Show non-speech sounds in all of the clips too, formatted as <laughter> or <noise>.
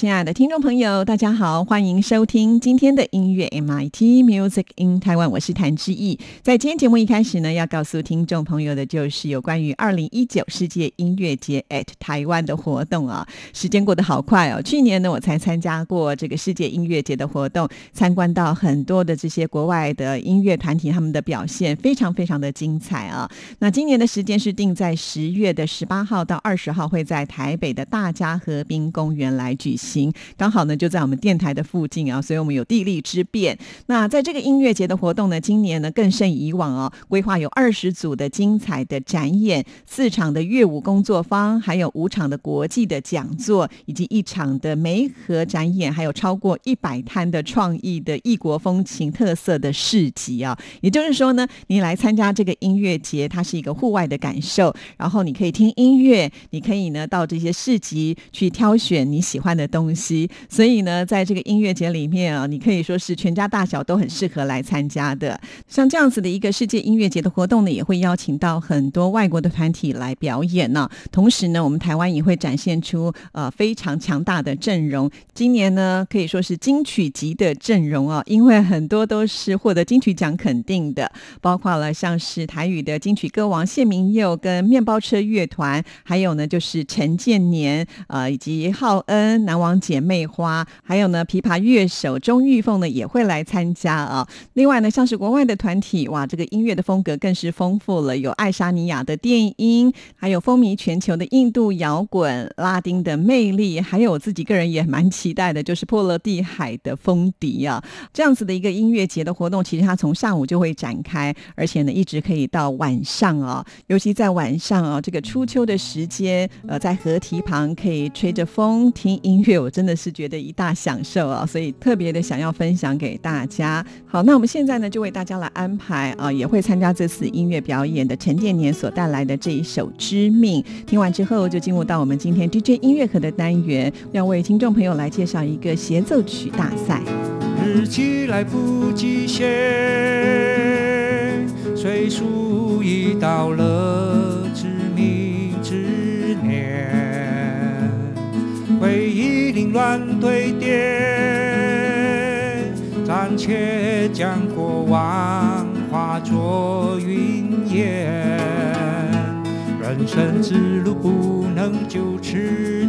亲爱的听众朋友，大家好，欢迎收听今天的音乐 MIT Music in Taiwan，我是谭志毅。在今天节目一开始呢，要告诉听众朋友的就是有关于二零一九世界音乐节 at 台湾的活动啊。时间过得好快哦，去年呢我才参加过这个世界音乐节的活动，参观到很多的这些国外的音乐团体，他们的表现非常非常的精彩啊。那今年的时间是定在十月的十八号到二十号，会在台北的大家河滨公园来举行。行，刚好呢就在我们电台的附近啊，所以我们有地利之便。那在这个音乐节的活动呢，今年呢更胜以往哦，规划有二十组的精彩的展演，四场的乐舞工作坊，还有五场的国际的讲座，以及一场的媒合展演，还有超过一百摊的创意的异国风情特色的市集啊。也就是说呢，你来参加这个音乐节，它是一个户外的感受，然后你可以听音乐，你可以呢到这些市集去挑选你喜欢的东。东西，所以呢，在这个音乐节里面啊，你可以说是全家大小都很适合来参加的。像这样子的一个世界音乐节的活动呢，也会邀请到很多外国的团体来表演呢。同时呢，我们台湾也会展现出呃非常强大的阵容。今年呢，可以说是金曲级的阵容啊，因为很多都是获得金曲奖肯定的，包括了像是台语的金曲歌王谢明佑跟面包车乐团，还有呢就是陈建年呃以及浩恩南王。姐妹花，还有呢，琵琶乐手钟玉凤呢也会来参加啊。另外呢，像是国外的团体，哇，这个音乐的风格更是丰富了，有爱沙尼亚的电音，还有风靡全球的印度摇滚、拉丁的魅力，还有我自己个人也蛮期待的，就是波罗的海的风笛啊。这样子的一个音乐节的活动，其实它从上午就会展开，而且呢，一直可以到晚上啊。尤其在晚上啊，这个初秋的时间，呃，在河堤旁可以吹着风听音乐。我真的是觉得一大享受啊，所以特别的想要分享给大家。好，那我们现在呢就为大家来安排啊，也会参加这次音乐表演的陈建年所带来的这一首《知命》。听完之后，就进入到我们今天 DJ 音乐盒的单元，要为听众朋友来介绍一个协奏曲大赛。日期来不及写，岁数已到了知命之年。回忆凌乱堆叠，暂且将过往化作云烟。人生之路不能就此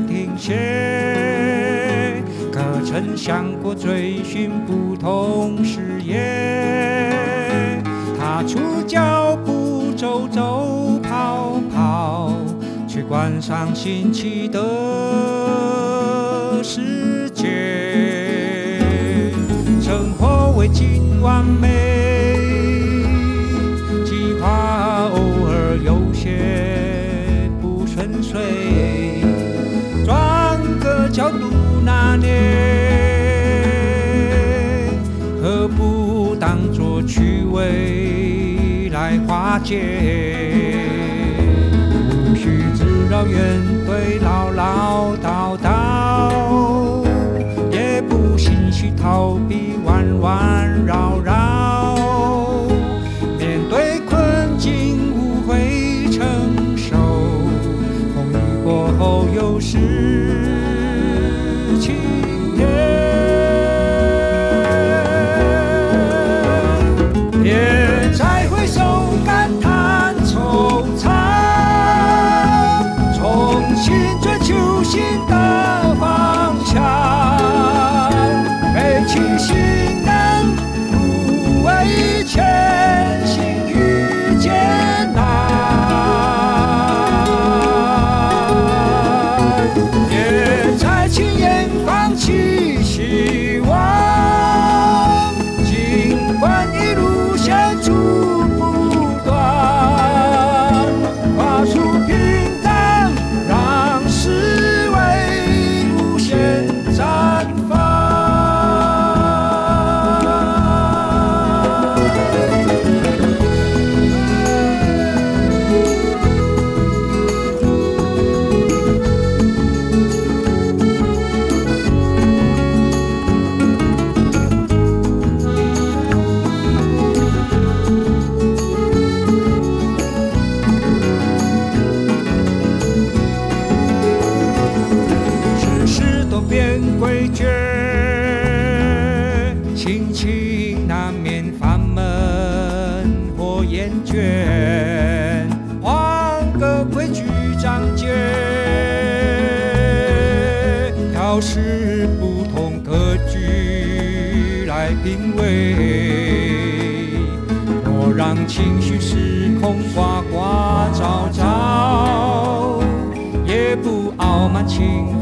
停歇，可曾想过追寻不同视野？踏出脚步，走走跑跑。去观赏新奇的世界，生活未尽完美，计划偶尔有些不顺遂，转个角度拿捏，何不当作趣味来化解？绕远对唠唠叨叨，风刮刮招招也不傲慢情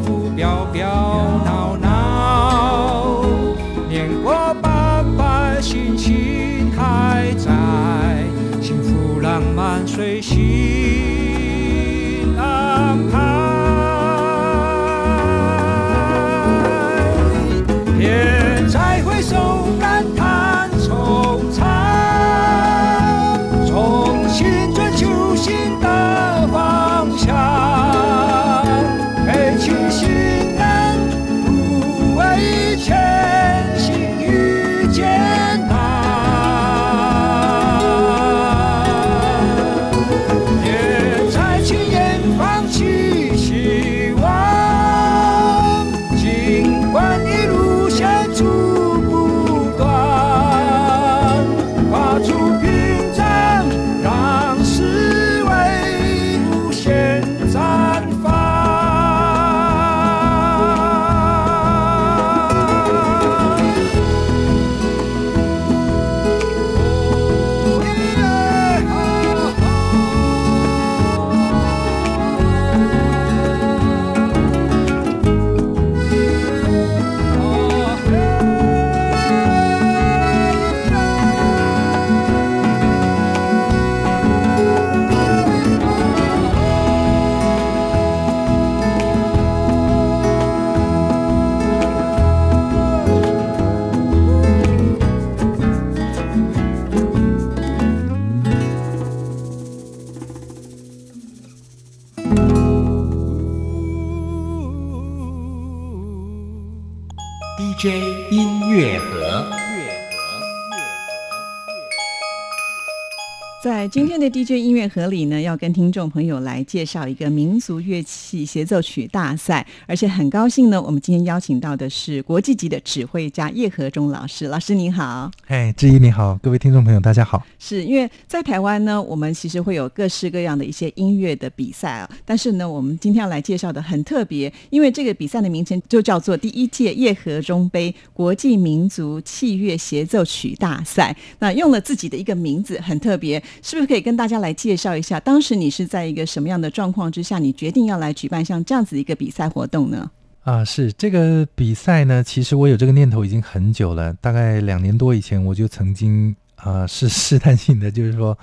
天的 DJ 音乐盒里呢，要跟听众朋友来介绍一个民族乐器协奏曲大赛，而且很高兴呢，我们今天邀请到的是国际级的指挥家叶和中老师。老师您好，哎，志毅你好，各位听众朋友大家好。是因为在台湾呢，我们其实会有各式各样的一些音乐的比赛啊，但是呢，我们今天要来介绍的很特别，因为这个比赛的名称就叫做第一届叶和中杯国际民族器乐协奏曲大赛。那用了自己的一个名字，很特别，是不是可以跟大家来介绍一下？当时你是在一个什么样的状况之下，你决定要来举办像这样子一个比赛活动呢？啊，是这个比赛呢，其实我有这个念头已经很久了，大概两年多以前我就曾经啊、是 <laughs> 试探性的，就是说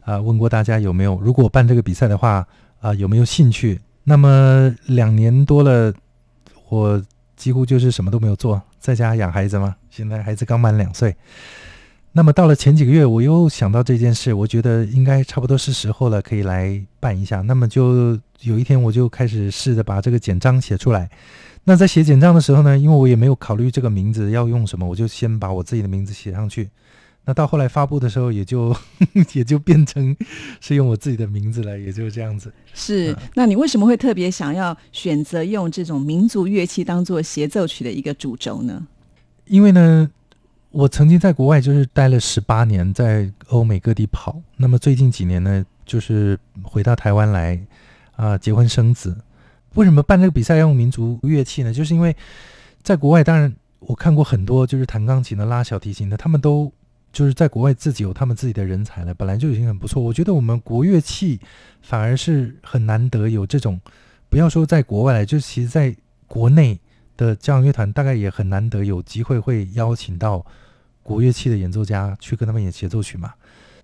啊、问过大家有没有，如果办这个比赛的话啊、有没有兴趣？那么两年多了，我几乎就是什么都没有做，在家养孩子嘛。现在孩子刚满两岁，那么到了前几个月，我又想到这件事，我觉得应该差不多是时候了，可以来办一下。那么就有一天，我就开始试着把这个简章写出来。那在写简章的时候呢，因为我也没有考虑这个名字要用什么，我就先把我自己的名字写上去。那到后来发布的时候，也就 <laughs> 也就变成是用我自己的名字了，也就是这样子。是，那你为什么会特别想要选择用这种民族乐器当做协奏曲的一个主轴呢？因为呢，我曾经在国外就是待了十八年，在欧美各地跑。那么最近几年呢，就是回到台湾来啊、结婚生子。为什么办这个比赛要用民族乐器呢？就是因为在国外，当然我看过很多就是弹钢琴的、拉小提琴的，他们都就是在国外自己有他们自己的人才了，本来就已经很不错。我觉得我们国乐器反而是很难得有这种，不要说在国外来，就其实在国内的交响乐团大概也很难得有机会会邀请到国乐器的演奏家去跟他们演协奏曲嘛。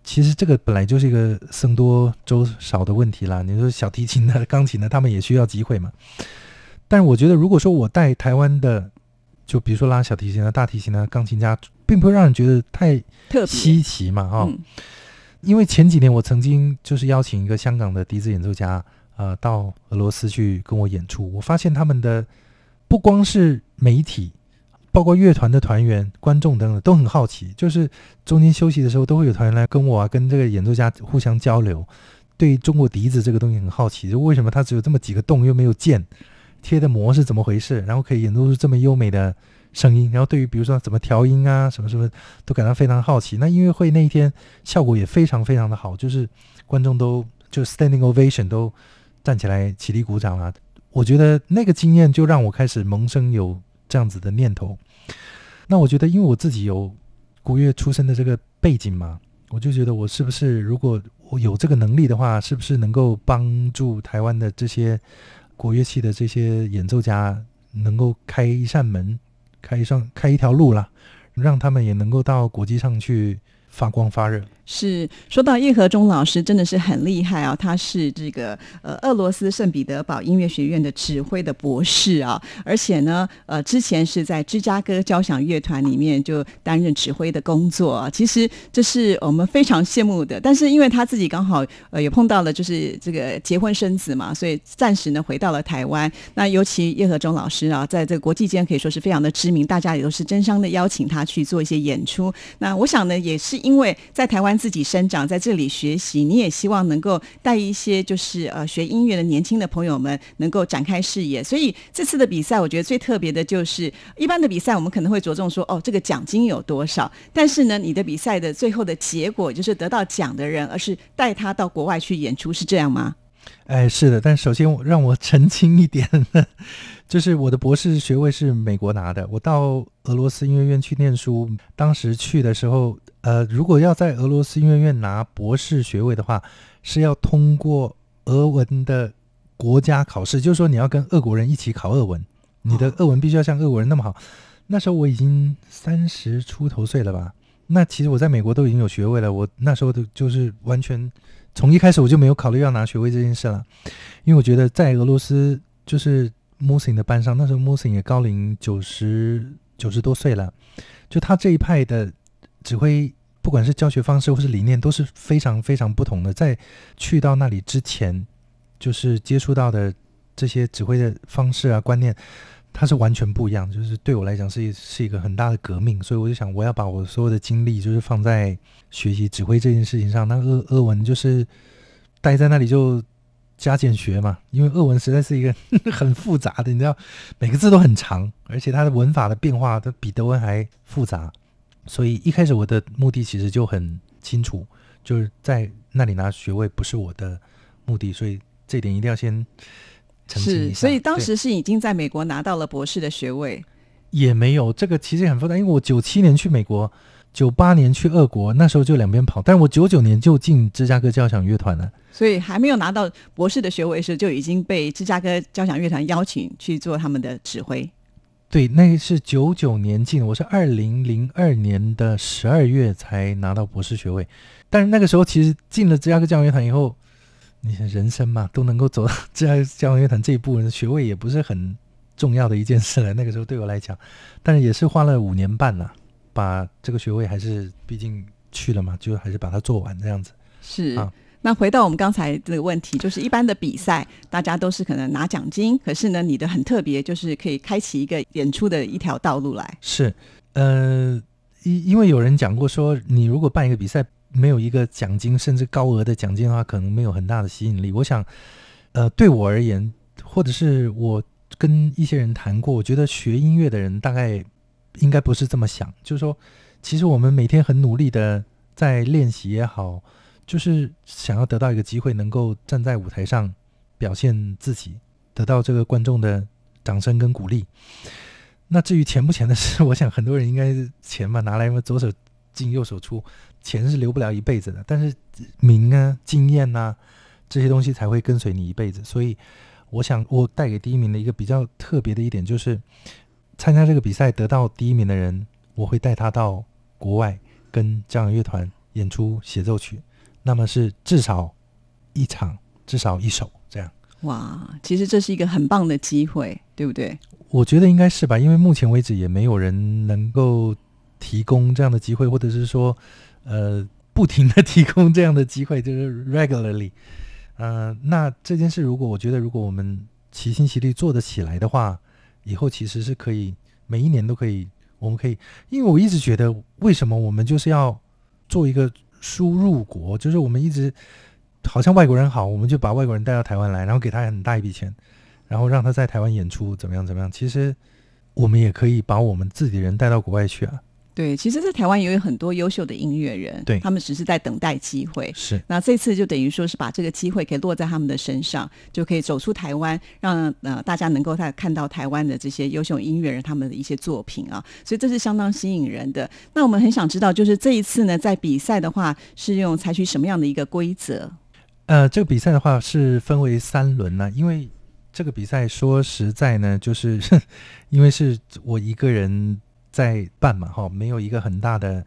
其实这个本来就是一个僧多粥少的问题啦。你说小提琴的、钢琴的，他们也需要机会嘛。但是我觉得，如果说我带台湾的，就比如说拉小提琴的、大提琴的、钢琴家，并不会让人觉得太稀奇嘛，哈、嗯因为前几年我曾经就是邀请一个香港的笛子演奏家，呃，到俄罗斯去跟我演出。我发现他们的不光是媒体，包括乐团的团员、观众等等都很好奇，就是中间休息的时候都会有团员来跟我啊，跟这个演奏家互相交流，对中国笛子这个东西很好奇，就为什么它只有这么几个洞又没有键，贴的膜是怎么回事，然后可以演奏出这么优美的声音，然后对于比如说怎么调音啊，什么什么都感到非常好奇。那音乐会那一天效果也非常非常的好，就是观众都就 standing ovation 都站起来起立鼓掌啊。我觉得那个经验就让我开始萌生有这样子的念头。那我觉得，因为我自己有国乐出身的这个背景嘛，我就觉得我是不是如果我有这个能力的话，是不是能够帮助台湾的这些国乐器的这些演奏家，能够开一扇门，开一扇开一条路啦，让他们也能够到国际上去发光发热。是说到叶和忠老师真的是很厉害啊，他是这个呃俄罗斯圣彼得堡音乐学院的指挥的博士啊，而且呢呃之前是在芝加哥交响乐团里面就担任指挥的工作啊，其实这是我们非常羡慕的。但是因为他自己刚好呃也碰到了就是这个结婚生子嘛，所以暂时呢回到了台湾。那尤其叶和忠老师啊，在这个国际间可以说是非常的知名，大家也都是争相的邀请他去做一些演出。那我想呢，也是因为在台湾。自己生长在这里学习，你也希望能够带一些就是呃学音乐的年轻的朋友们能够展开视野。所以这次的比赛，我觉得最特别的就是一般的比赛，我们可能会着重说哦这个奖金有多少，但是呢，你的比赛的最后的结果就是得到奖的人，而是带他到国外去演出，是这样吗？哎，是的，但首先我让我澄清一点，就是我的博士学位是美国拿的，我到俄罗斯音乐院去念书，当时去的时候。呃，如果要在俄罗斯音乐院拿博士学位的话，是要通过俄文的国家考试，就是说你要跟俄国人一起考俄文，你的俄文必须要像俄国人那么好。那时候我已经三十出头岁了吧？那其实我在美国都已经有学位了，我那时候的就是完全从一开始我就没有考虑要拿学位这件事了，因为我觉得在俄罗斯就是 Musin 的班上，那时候 Musin 也高龄九十九十多岁了，就他这一派的指挥。不管是教学方式或是理念，都是非常非常不同的。在去到那里之前，就是接触到的这些指挥的方式啊、观念，它是完全不一样。就是对我来讲，是是一个很大的革命。所以我就想，我要把我所有的精力，就是放在学习指挥这件事情上。那俄俄文就是待在那里就加减学嘛，因为俄文实在是一个 <laughs> 很复杂的，你知道，每个字都很长，而且它的文法的变化都比德文还复杂。所以一开始我的目的其实就很清楚，就是在那里拿学位不是我的目的，所以这点一定要先澄清一下。所以当时是已经在美国拿到了博士的学位，也没有这个其实很复杂，因为我九七年去美国，九八年去俄国，那时候就两边跑，但我九九年就进芝加哥交响乐团了，所以还没有拿到博士的学位时，就已经被芝加哥交响乐团邀请去做他们的指挥。对，那是九九年进，我是二零零二年的十二月才拿到博士学位。但是那个时候，其实进了芝加哥交响乐团以后，你人生嘛，都能够走到芝加哥交响乐团这一步，学位也不是很重要的一件事了。那个时候对我来讲，但是也是花了五年半了，把这个学位还是毕竟去了嘛，就还是把它做完这样子。是啊。那回到我们刚才这个问题，就是一般的比赛，大家都是可能拿奖金，可是呢，你的很特别，就是可以开启一个演出的一条道路来。是，呃，因因为有人讲过说，你如果办一个比赛，没有一个奖金，甚至高额的奖金的话，可能没有很大的吸引力。我想，呃，对我而言，或者是我跟一些人谈过，我觉得学音乐的人大概应该不是这么想，就是说，其实我们每天很努力的在练习也好。就是想要得到一个机会，能够站在舞台上表现自己，得到这个观众的掌声跟鼓励。那至于钱不钱的事，我想很多人应该钱嘛，拿来嘛，左手进右手出，钱是留不了一辈子的。但是名啊、经验呐这些东西才会跟随你一辈子。所以，我想我带给第一名的一个比较特别的一点，就是参加这个比赛得到第一名的人，我会带他到国外跟交响乐团演出协奏曲。那么是至少一场，至少一首这样。哇，其实这是一个很棒的机会，对不对？我觉得应该是吧，因为目前为止也没有人能够提供这样的机会，或者是说，呃，不停的提供这样的机会，就是 regularly。呃，那这件事如果我觉得如果我们齐心协力做得起来的话，以后其实是可以每一年都可以，我们可以，因为我一直觉得，为什么我们就是要做一个。输入国就是我们一直好像外国人好，我们就把外国人带到台湾来，然后给他很大一笔钱，然后让他在台湾演出，怎么样怎么样？其实我们也可以把我们自己人带到国外去啊。对，其实，在台湾也有很多优秀的音乐人，对他们只是在等待机会。是那这次就等于说是把这个机会给落在他们的身上，就可以走出台湾，让呃大家能够在看到台湾的这些优秀音乐人他们的一些作品啊，所以这是相当吸引人的。那我们很想知道，就是这一次呢，在比赛的话是用采取什么样的一个规则？呃，这个比赛的话是分为三轮呢、因为这个比赛说实在呢，就是 <laughs> 因为是我一个人在办嘛，哈，没有一个很大的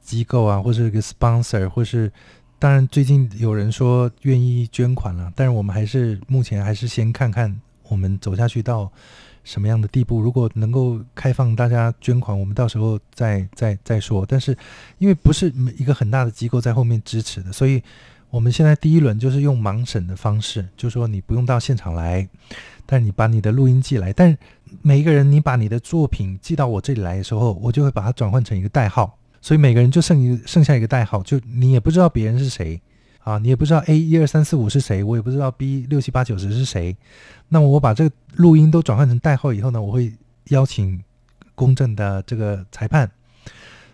机构啊，或者一个 sponsor，或是当然最近有人说愿意捐款了，但是我们还是目前还是先看看我们走下去到什么样的地步。如果能够开放大家捐款，我们到时候再再再说。但是因为不是一个很大的机构在后面支持的，所以。我们现在第一轮就是用盲审的方式，就说你不用到现场来，但是你把你的录音寄来。但每一个人，你把你的作品寄到我这里来的时候，我就会把它转换成一个代号，所以每个人就剩一剩下一个代号，就你也不知道别人是谁啊，你也不知道 A 一二三四五是谁，我也不知道 B 六七八九十是谁。那么我把这个录音都转换成代号以后呢，我会邀请公正的这个裁判。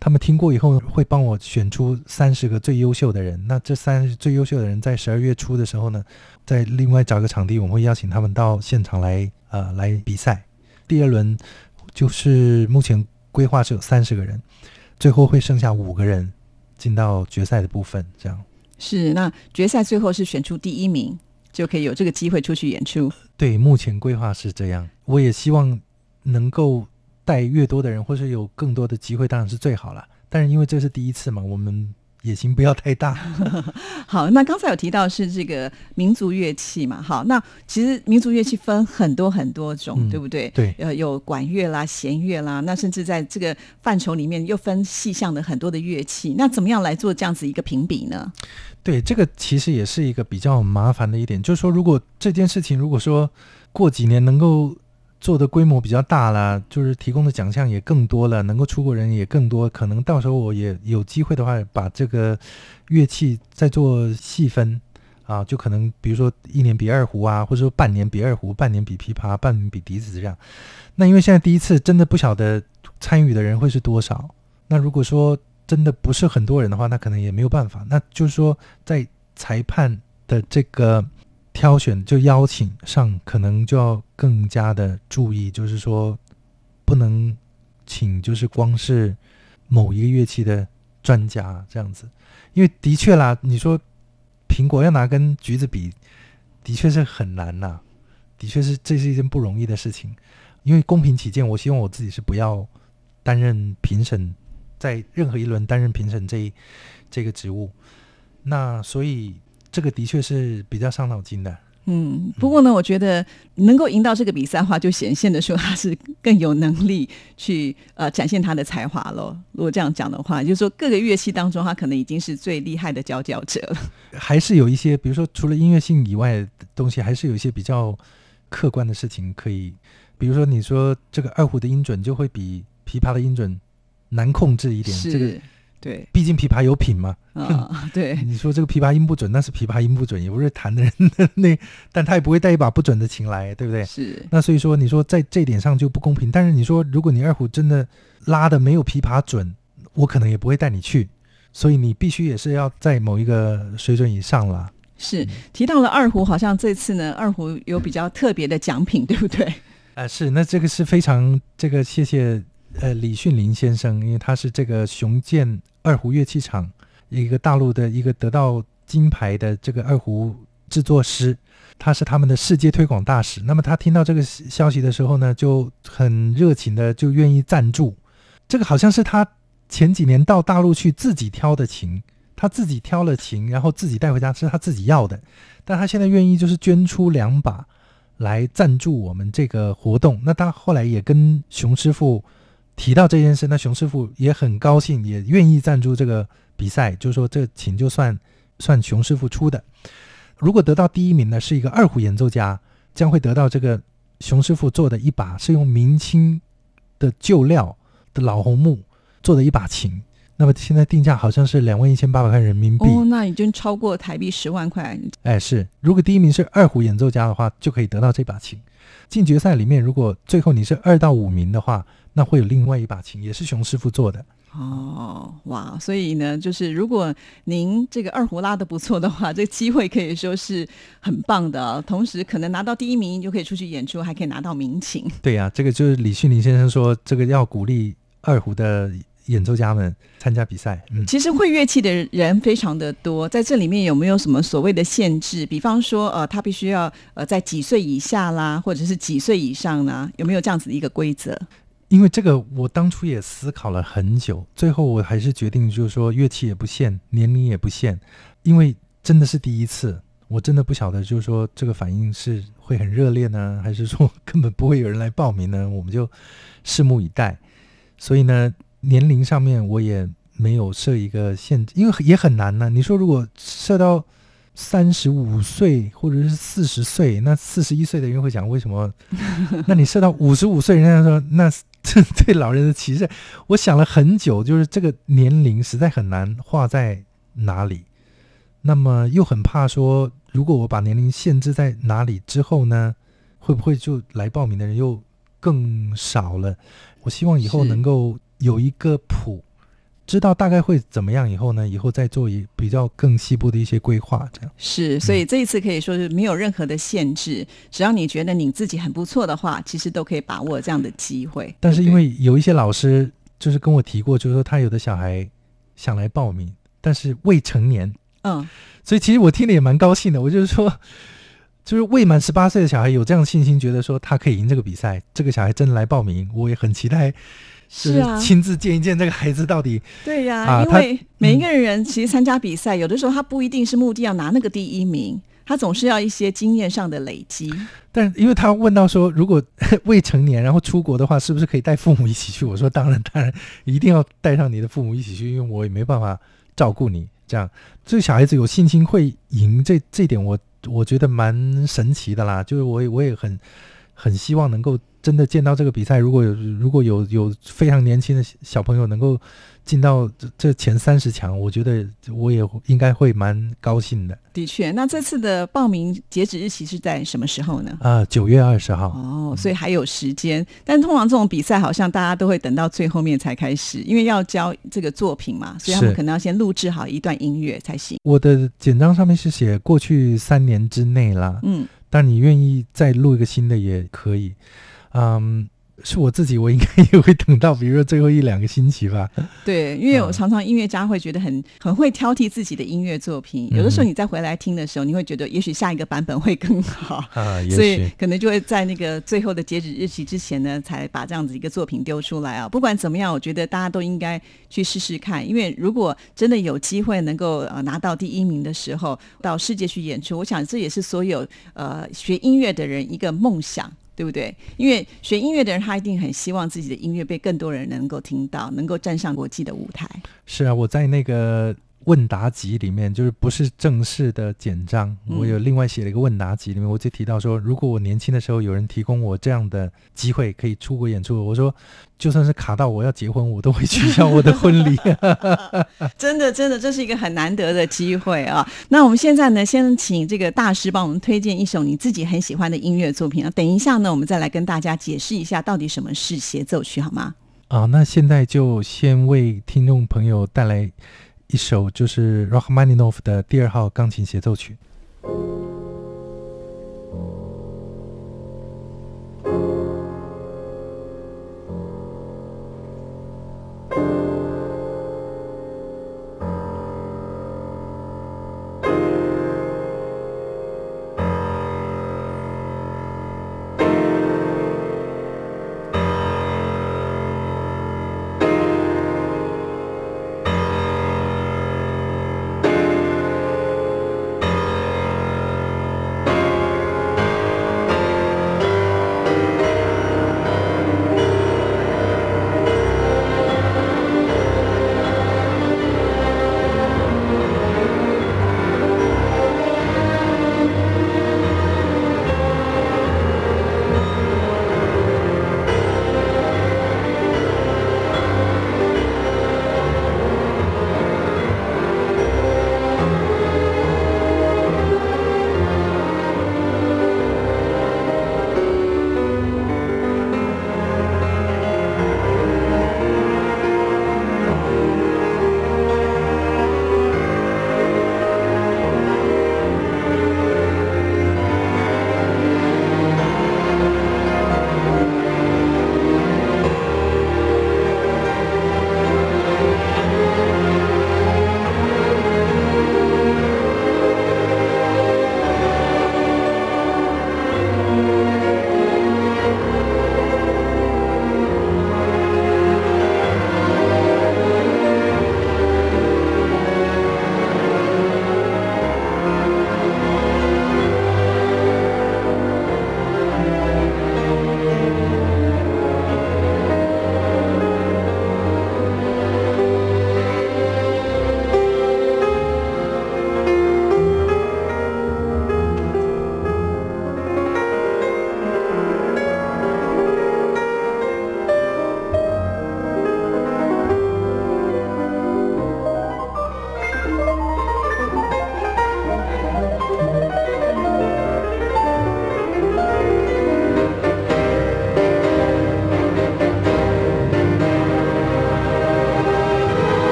他们听过以后会帮我选出三十个最优秀的人。那这三最优秀的人在十二月初的时候呢，在另外找一个场地，我们会邀请他们到现场来呃来比赛。第二轮就是目前规划是有三十个人，最后会剩下五个人进到决赛的部分。这样是那决赛最后是选出第一名，就可以有这个机会出去演出。对，目前规划是这样。我也希望能够。带越多的人，或是有更多的机会，当然是最好了。但是因为这是第一次嘛，我们野心不要太大。<laughs> 好，那刚才有提到是这个民族乐器嘛，好，那其实民族乐器分很多很多种，嗯对不对？对呃，有管乐啦、弦乐啦，那甚至在这个范畴里面又分细项的很多的乐器，那怎么样来做这样子一个评比呢？对，这个其实也是一个比较麻烦的一点，就是说，如果这件事情如果说过几年能够。做的规模比较大了，就是提供的奖项也更多了，能够出国人也更多，可能到时候我也有机会的话，把这个乐器再做细分啊，就可能比如说一年比二胡啊，或者说半年比二胡，半年比琵琶，半年比笛子这样。那因为现在第一次，真的不晓得参与的人会是多少。那如果说真的不是很多人的话，那可能也没有办法。那就是说，在裁判的这个。挑选就邀请上，可能就要更加的注意，就是说不能请就是光是某一个乐器的专家这样子，因为的确啦，你说苹果要拿跟橘子比，的确是很难呐，的确是这是一件不容易的事情。因为公平起见，我希望我自己是不要担任评审，在任何一轮担任评审这一这个职务，那所以。这个的确是比较伤脑筋的。嗯，不过呢，我觉得能够赢到这个比赛的话，就显现的说他是更有能力去呃展现他的才华喽。如果这样讲的话，就是说各个乐器当中，他可能已经是最厉害的佼佼者了。还是有一些，比如说除了音乐性以外的东西，还是有一些比较客观的事情可以，比如说你说这个二胡的音准就会比琵琶的音准难控制一点。是。这个对，毕竟琵琶有品嘛。啊，对。<laughs> 你说这个琵琶音不准，那是琵琶音不准，也不是弹的人的那，但他也不会带一把不准的琴来，对不对？是。那所以说，你说在这点上就不公平。但是你说，如果你二胡真的拉的没有琵琶准，我可能也不会带你去。所以你必须也是要在某一个水准以上了。是提到了二胡，好像这次呢，二胡有比较特别的奖品，对不对？<laughs> 啊、呃，是。那这个是非常这个谢谢呃李训林先生，因为他是这个雄健。二胡乐器厂一个大陆的一个得到金牌的这个二胡制作师，他是他们的世界推广大使。那么他听到这个消息的时候呢，就很热情的就愿意赞助。这个好像是他前几年到大陆去自己挑的琴，他自己挑了琴，然后自己带回家，是他自己要的。但他现在愿意就是捐出两把来赞助我们这个活动。那他后来也跟熊师傅。提到这件事，那熊师傅也很高兴，也愿意赞助这个比赛，就是说这琴就算算熊师傅出的。如果得到第一名呢，是一个二胡演奏家，将会得到这个熊师傅做的一把是用明清的旧料的老红木做的一把琴。那么现在定价好像是两万一千八百块人民币，哦，那已经超过台币十万块。哎，是，如果第一名是二胡演奏家的话，就可以得到这把琴。进决赛里面，如果最后你是二到五名的话，那会有另外一把琴，也是熊师傅做的。哦，哇！所以呢，就是如果您这个二胡拉的不错的话，这个机会可以说是很棒的啊。同时，可能拿到第一名就可以出去演出，还可以拿到名琴。对呀、这个就是李旭林先生说，这个要鼓励二胡的演奏家们参加比赛。嗯，其实会乐器的人非常的多，在这里面有没有什么所谓的限制？比方说，呃，他必须要呃在几岁以下啦，或者是几岁以上呢？有没有这样子的一个规则？因为这个我当初也思考了很久，最后我还是决定就是说乐器也不限，年龄也不限，因为真的是第一次，我真的不晓得就是说这个反应是会很热烈呢，还是说根本不会有人来报名呢？我们就拭目以待。所以呢，年龄上面我也没有设一个限制，因为也很难呢。你说如果设到三十五岁或者是四十岁，那四十一岁的人会讲为什么？<laughs> 那你设到五十五岁，人家说那 <laughs> 对老人的歧视。我想了很久，就是这个年龄实在很难画在哪里。那么又很怕说，如果我把年龄限制在哪里之后呢，会不会就来报名的人又更少了？我希望以后能够有一个谱，知道大概会怎么样。以后呢，以后再做一比较更细部的一些规划，这样。是，所以这一次可以说是没有任何的限制，只要你觉得你自己很不错的话，其实都可以把握这样的机会。但是因为有一些老师就是跟我提过，就是说他有的小孩想来报名，但是未成年，嗯，所以其实我听了也蛮高兴的。我就是说，<laughs> 就是未满十八岁的小孩有这样的信心，觉得说他可以赢这个比赛，这个小孩真的来报名，我也很期待，就是啊，亲自见一见这个孩子到底。对呀、因为每一个人其实参加比赛，有的时候他不一定是目的要拿那个第一名，他总是要一些经验上的累积。但因为他问到说，如果未成年然后出国的话，是不是可以带父母一起去？我说当然，当然一定要带上你的父母一起去，因为我也没办法照顾你。这样，这个小孩子有信心会赢，这这点我我觉得蛮神奇的啦。就是我也我也很很希望能够真的见到这个比赛，如果有如果有有非常年轻的小朋友能够进到这这前三十强，我觉得我也应该会蛮高兴的的确，那这次的报名截止日期是在什么时候呢？啊。九、月二十号，哦，所以还有时间，但通常这种比赛好像大家都会等到最后面才开始，因为要交这个作品嘛，所以他们可能要先录制好一段音乐才行。我的简章上面是写过去三年之内啦，嗯，但你愿意再录一个新的也可以。嗯，是我自己，我应该也会等到，比如说最后一两个星期吧。<laughs> 对，因为我嗯常常音乐家会觉得很很会挑剔自己的音乐作品，有的时候嗯你再回来听的时候，你会觉得也许下一个版本会更好。<laughs> 啊，所以可能就会在那个最后的截止日期之前呢，才把这样子一个作品丢出来啊。不管怎么样，我觉得大家都应该去试试看，因为如果真的有机会能够呃拿到第一名的时候，到世界去演出，我想这也是所有呃学音乐的人一个梦想。对不对？因为学音乐的人，他一定很希望自己的音乐被更多人能够听到，能够站上国际的舞台。是啊，我在那个问答集里面，就是不是正式的简章，嗯我有另外写了一个问答集，里面我就提到说，如果我年轻的时候有人提供我这样的机会，可以出国演出，我说就算是卡到我要结婚，我都会取消我的婚礼。<laughs> 真的，真的，这是一个很难得的机会啊！那我们现在呢，先请这个大师帮我们推荐一首你自己很喜欢的音乐作品啊。等一下呢，我们再来跟大家解释一下到底什么是协奏曲，好吗？啊，那现在就先为听众朋友带来一首就是 Rachmaninoff 的第二号钢琴协奏曲。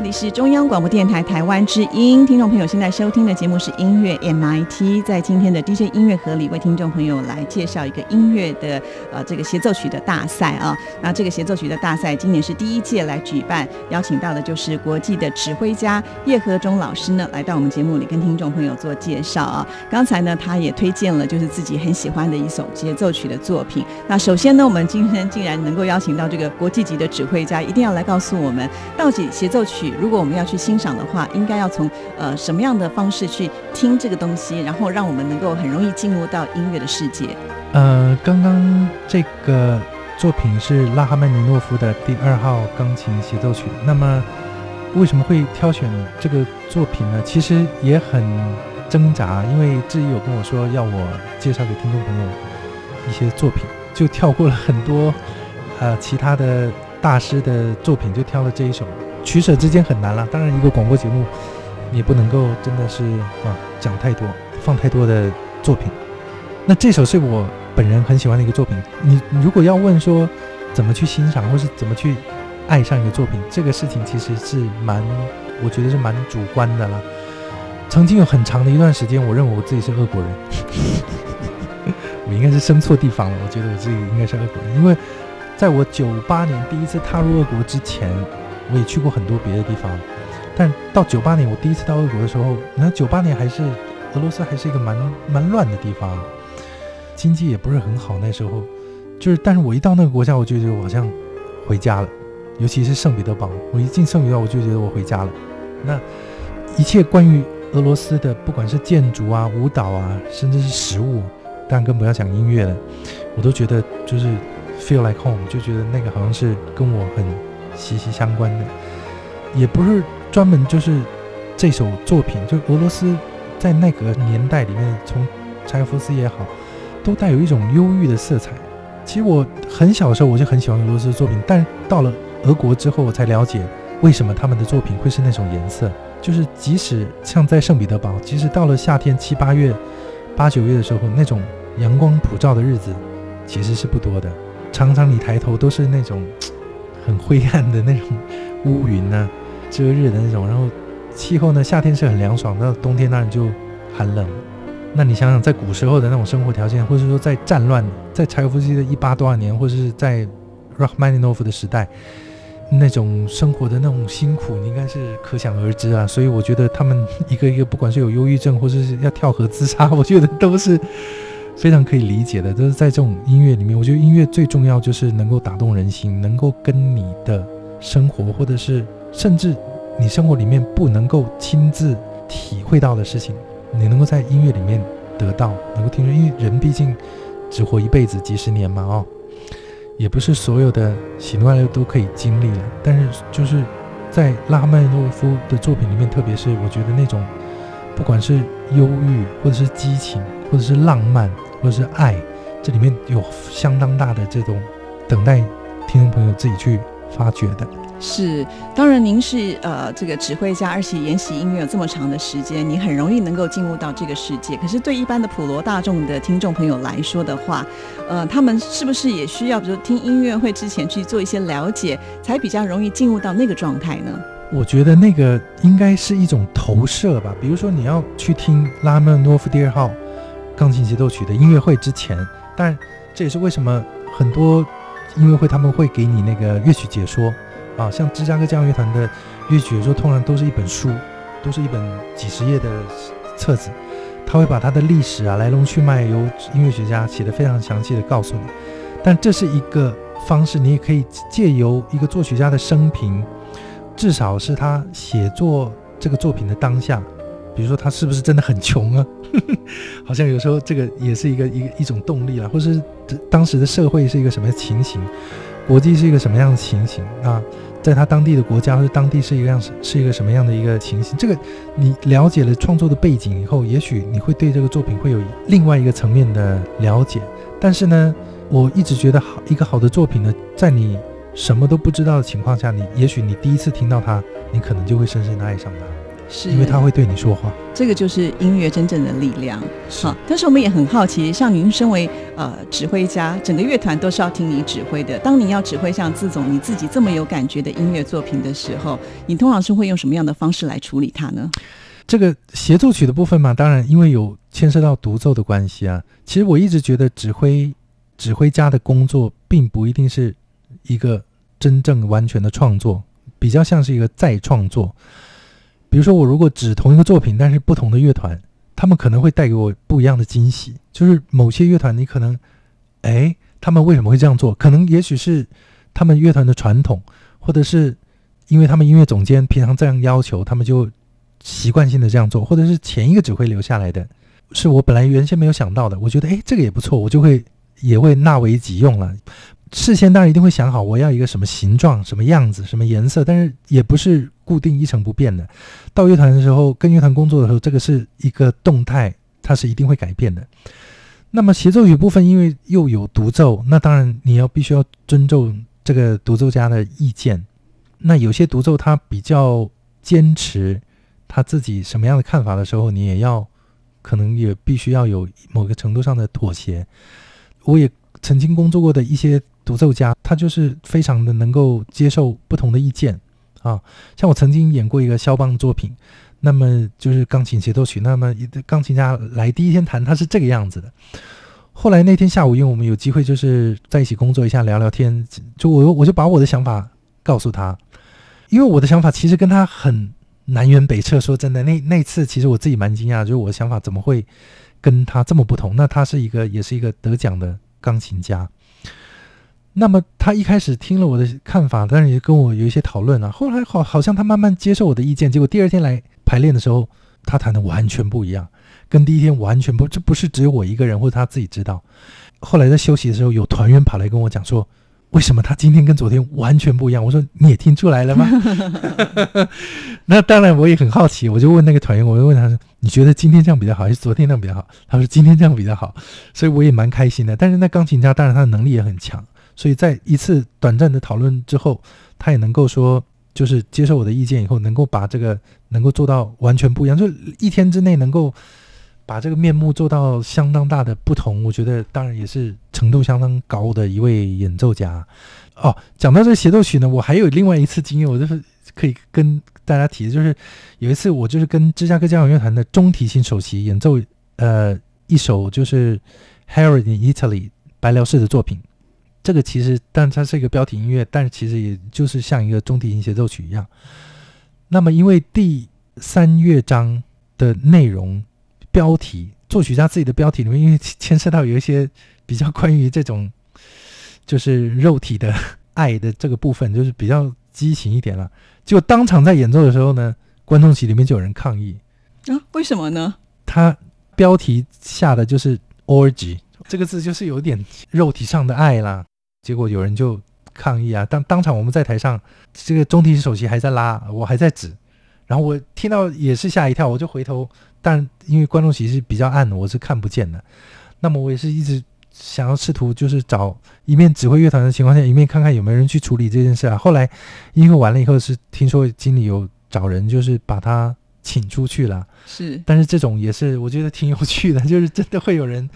这里是中央广播电台台湾之音，听众朋友现在收听的节目是音乐 MIT，在今天的 DJ 音乐盒里，为听众朋友来介绍一个音乐的呃这个协奏曲的大赛啊。那这个协奏曲的大赛今年是第一届来举办，邀请到的就是国际的指挥家叶和忠老师呢，来到我们节目里跟听众朋友做介绍啊。刚才呢，他也推荐了就是自己很喜欢的一首协奏曲的作品。那首先呢，我们今天竟然能够邀请到这个国际级的指挥家，一定要来告诉我们，到底协奏曲。如果我们要去欣赏的话，应该要从呃什么样的方式去听这个东西，然后让我们能够很容易进入到音乐的世界。呃，刚刚这个作品是拉哈曼尼诺夫的第二号钢琴协奏曲。那么为什么会挑选这个作品呢？其实也很挣扎，因为志毅有跟我说要我介绍给听众朋友一些作品，就跳过了很多呃其他的大师的作品，就挑了这一首。取舍之间很难了，当然一个广播节目，也不能够真的是啊讲太多，放太多的作品。那这首是我本人很喜欢的一个作品。你如果要问说怎么去欣赏，或是怎么去爱上一个作品，这个事情其实是蛮，我觉得是蛮主观的了。曾经有很长的一段时间，我认为我自己是俄国人，<laughs> 我应该是生错地方了。我觉得我自己应该是俄国人，因为在我九八年第一次踏入俄国之前。我也去过很多别的地方，但到九八年我第一次到俄国的时候，那九八年还是俄罗斯还是一个蛮蛮乱的地方，经济也不是很好。那时候就是，但是我一到那个国家，我就觉得我好像回家了。尤其是圣彼得堡，我一进圣彼得堡，我就觉得我回家了。那一切关于俄罗斯的，不管是建筑啊、舞蹈啊，甚至是食物，当然更不要讲音乐了，我都觉得就是 feel like home，就觉得那个好像是跟我很。息息相关的，也不是专门就是这首作品，就俄罗斯在那个年代里面，从柴可夫斯也好，都带有一种忧郁的色彩。其实我很小的时候我就很喜欢俄罗斯的作品，但到了俄国之后，我才了解为什么他们的作品会是那种颜色。就是即使像在圣彼得堡，即使到了夏天七八月、八九月的时候，那种阳光普照的日子其实是不多的，常常你抬头都是那种。很灰暗的那种乌云呢，遮日的那种，然后气候呢，夏天是很凉爽，到冬天当然就寒冷。那你想想，在古时候的那种生活条件，或者说在战乱，在柴可夫斯基的一八多少年，或者是在 Rachmaninoff 的时代，那种生活的那种辛苦，你应该是可想而知啊。所以我觉得他们一个一个，不管是有忧郁症，或者是要跳河自杀，我觉得都是。非常可以理解的，就是在这种音乐里面，我觉得音乐最重要就是能够打动人心，能够跟你的生活，或者是甚至你生活里面不能够亲自体会到的事情，你能够在音乐里面得到，能够听说。因为人毕竟只活一辈子几十年嘛，哦，也不是所有的喜怒哀乐都可以经历了。但是就是在拉曼诺夫的作品里面，特别是我觉得那种不管是忧郁，或者是激情，或者是浪漫。或者是爱，这里面有相当大的这种等待听众朋友自己去发掘的。是，当然您是呃这个指挥家，而且研习音乐有这么长的时间，你很容易能够进入到这个世界。可是对一般的普罗大众的听众朋友来说的话，呃，他们是不是也需要，比如听音乐会之前去做一些了解，才比较容易进入到那个状态呢？我觉得那个应该是一种投射吧。比如说你要去听拉曼诺夫第二号。钢琴协奏曲的音乐会之前，但这也是为什么很多音乐会他们会给你那个乐曲解说啊，像芝加哥交响乐团的乐曲解说，通常都是一本书，都是一本几十页的册子，他会把它的历史啊、来龙去脉由音乐学家写的非常详细的告诉你。但这是一个方式，你也可以借由一个作曲家的生平，至少是他写作这个作品的当下。比如说他是不是真的很穷啊？<laughs> 好像有时候这个也是一个一一种动力了，或是当时的社会是一个什么情形，国际是一个什么样的情形啊？在他当地的国家或者当地是一个样是一个什么样的一个情形？这个你了解了创作的背景以后，也许你会对这个作品会有另外一个层面的了解。但是呢，我一直觉得好一个好的作品呢，在你什么都不知道的情况下，你也许你第一次听到它，你可能就会深深的爱上它。是因为他会对你说话。这个就是音乐真正的力量。是好，但是我们也很好奇，像您身为呃指挥家，整个乐团都是要听你指挥的。当你要指挥像自总你自己这么有感觉的音乐作品的时候，你通常是会用什么样的方式来处理它呢？这个协奏曲的部分嘛，当然因为有牵涉到独奏的关系啊。其实我一直觉得指挥指挥家的工作并不一定是一个真正完全的创作，比较像是一个再创作。比如说，我如果指同一个作品，但是不同的乐团，他们可能会带给我不一样的惊喜。就是某些乐团，你可能，哎，他们为什么会这样做？可能也许是他们乐团的传统，或者是因为他们音乐总监平常这样要求，他们就习惯性的这样做，或者是前一个指挥留下来的，是我本来原先没有想到的。我觉得，哎，这个也不错，我就会也会纳为己用了。事先当然一定会想好我要一个什么形状、什么样子、什么颜色，但是也不是固定一成不变的。到乐团的时候，跟乐团工作的时候，这个是一个动态，它是一定会改变的。那么协奏曲部分，因为又有独奏，那当然你要必须要尊重这个独奏家的意见。那有些独奏他比较坚持他自己什么样的看法的时候，你也要可能也必须要有某个程度上的妥协。我也曾经工作过的一些独奏家，他就是非常的能够接受不同的意见啊。像我曾经演过一个肖邦的作品，那么就是钢琴协奏曲，那么钢琴家来第一天弹，他是这个样子的。后来那天下午，因为我们有机会就是在一起工作一下，聊聊天，就我我就把我的想法告诉他，因为我的想法其实跟他很南辕北辙。说真的，那那次其实我自己蛮惊讶，就是我的想法怎么会跟他这么不同？那他是一个也是一个得奖的钢琴家。那么他一开始听了我的看法，但是也跟我有一些讨论啊。后来好好像他慢慢接受我的意见，结果第二天来排练的时候，他弹的完全不一样，跟第一天完全不，这不是只有我一个人或者他自己知道。后来在休息的时候，有团员跑来跟我讲说，为什么他今天跟昨天完全不一样？我说你也听出来了吗？<laughs> 那当然我也很好奇，我就问那个团员，我就问他说，你觉得今天这样比较好，还是昨天那样比较好？他说今天这样比较好，所以我也蛮开心的。但是那钢琴家当然他的能力也很强。所以在一次短暂的讨论之后，他也能够说，就是接受我的意见以后，能够把这个能够做到完全不一样，就一天之内能够把这个面目做到相当大的不同。我觉得当然也是程度相当高的一位演奏家。哦，讲到这协奏曲呢，我还有另外一次经验，我就是可以跟大家提，就是有一次我就是跟芝加哥交响乐团的中提琴首席演奏，呃，一首就是 Harry in Italy 白辽士的作品。这个其实，但它是一个标题音乐，但其实也就是像一个中提琴协奏曲一样。那么，因为第三乐章的内容标题，作曲家自己的标题里面，因为牵涉到有一些比较关于这种就是肉体的爱的这个部分，就是比较激情一点了。就当场在演奏的时候呢，观众席里面就有人抗议啊？为什么呢？他标题下的就是 “orgy” 这个字，就是有点肉体上的爱啦。结果有人就抗议啊！当当场我们在台上，这个中提琴首席还在拉，我还在指，然后我听到也是吓一跳，我就回头，但因为观众席是比较暗的，我是看不见的。那么我也是一直想要试图就是找一面指挥乐团的情况下，一面看看有没有人去处理这件事啊。后来音乐完了以后，是听说经理有找人，就是把他请出去了。是，但是这种也是我觉得挺有趣的，<laughs> 就是真的会有人。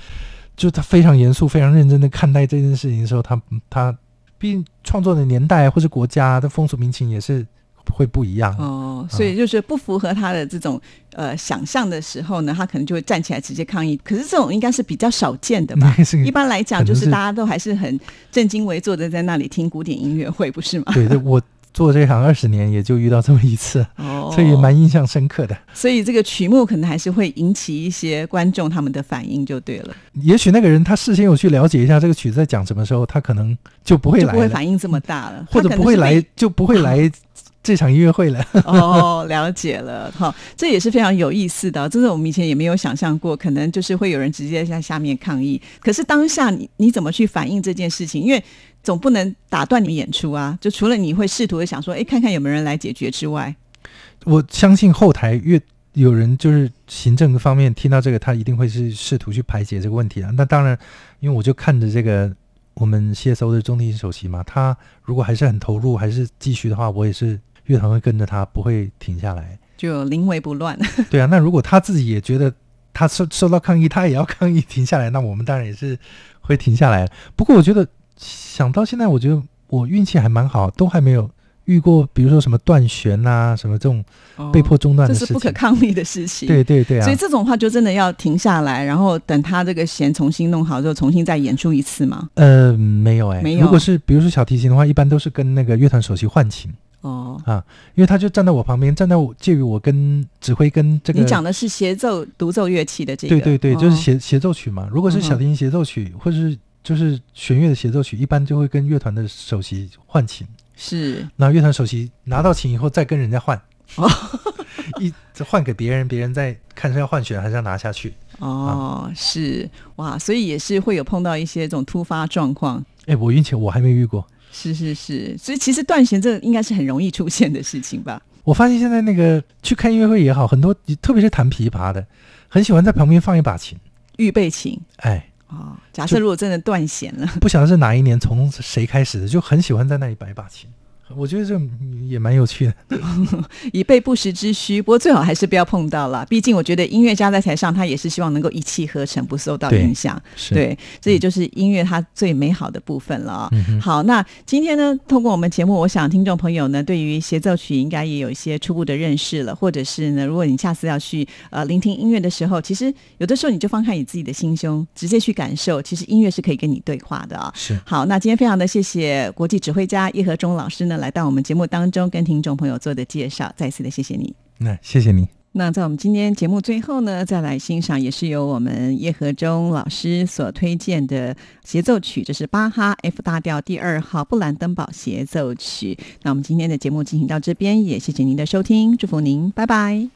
就他非常严肃、非常认真的看待这件事情的时候，他他毕竟创作的年代或是国家的风俗民情也是会不一样哦，所以就是不符合他的这种呃想象的时候呢，他可能就会站起来直接抗议。可是这种应该是比较少见的吧？<laughs> 一般来讲，就是大家都还是很正襟危坐的在那里听古典音乐会，不是吗？对 <laughs> 对，我。做这行二十年，也就遇到这么一次，<laughs> 所以蛮印象深刻的。所以这个曲目可能还是会引起一些观众他们的反应，就对了。也许那个人他事先有去了解一下这个曲子在讲什么时候，他可能就不会来，不会反应这么大了，或者不会来，就不会来这场音乐会了。哦，了解了，哈，这也是非常有意思的，真的我们以前也没有想象过，可能就是会有人直接在下面抗议。可是当下你你怎么去反映这件事情？因为总不能打断你们演出啊！就除了你会试图的想说，哎，看看有没有人来解决之外，我相信后台越有人就是行政方面听到这个，他一定会是试图去排解这个问题啊。那当然，因为我就看着这个我们谢收的中提琴首席嘛，他如果还是很投入，还是继续的话，我也是乐团会跟着他，不会停下来。就临危不乱。<laughs> 对啊，那如果他自己也觉得他受受到抗议，他也要抗议停下来，那我们当然也是会停下来。不过我觉得想到现在，我觉得我运气还蛮好，都还没有遇过，比如说什么断弦啊，什么这种被迫中断哦这是不可。抗力的事情。对对对啊所以，这种话就真的要停下来，然后等他这个弦重新弄好之后，重新再演出一次吗。呃，没有哎、没有如果是比如说小提琴的话，一般都是跟那个乐团首席换琴，哦啊，因为他就站在我旁边，站在我介于我跟指挥跟这个。你讲的是协奏独奏乐器的这个，对对对，就是哦协协奏曲嘛。如果是小提琴协奏曲，或者是就是弦乐的协奏曲，一般就会跟乐团的首席换琴。是那乐团首席拿到琴以后，再跟人家换，<laughs> 哦一再换给别人，别人再看是要换弦还是要拿下去。哦，是哇，所以也是会有碰到一些这种突发状况。哎，我运气我还没遇过。是是是，所以其实断弦这应该是很容易出现的事情吧？我发现现在那个去看音乐会也好，很多特别是弹琵琶的，很喜欢在旁边放一把琴。预备琴哎，哦，假设如果真的断弦了，不晓得是哪一年从谁开始的，就很喜欢在那里摆一把琴。我觉得这也蛮有趣的。<laughs> 以备不时之需。不过最好还是不要碰到了，毕竟我觉得音乐家在台上，他也是希望能够一气呵成，不受到影响。是，对，这也就是音乐它最美好的部分了啊、嗯，好，那今天呢，通过我们节目，我想听众朋友呢，对于协奏曲应该也有一些初步的认识了，或者是呢，如果你下次要去呃聆听音乐的时候，其实有的时候你就放开你自己的心胸，直接去感受，其实音乐是可以跟你对话的啊。是好，那今天非常的谢谢国际指挥家叶和忠老师呢，来到我们节目当中跟听众朋友做的介绍，再次的谢谢你。那谢谢你。那在我们今天节目最后呢，再来欣赏也是由我们叶和中老师所推荐的协奏曲，这是巴哈 F 大调第二号布兰登堡协奏曲。那我们今天的节目进行到这边，也谢谢您的收听，祝福您，拜拜。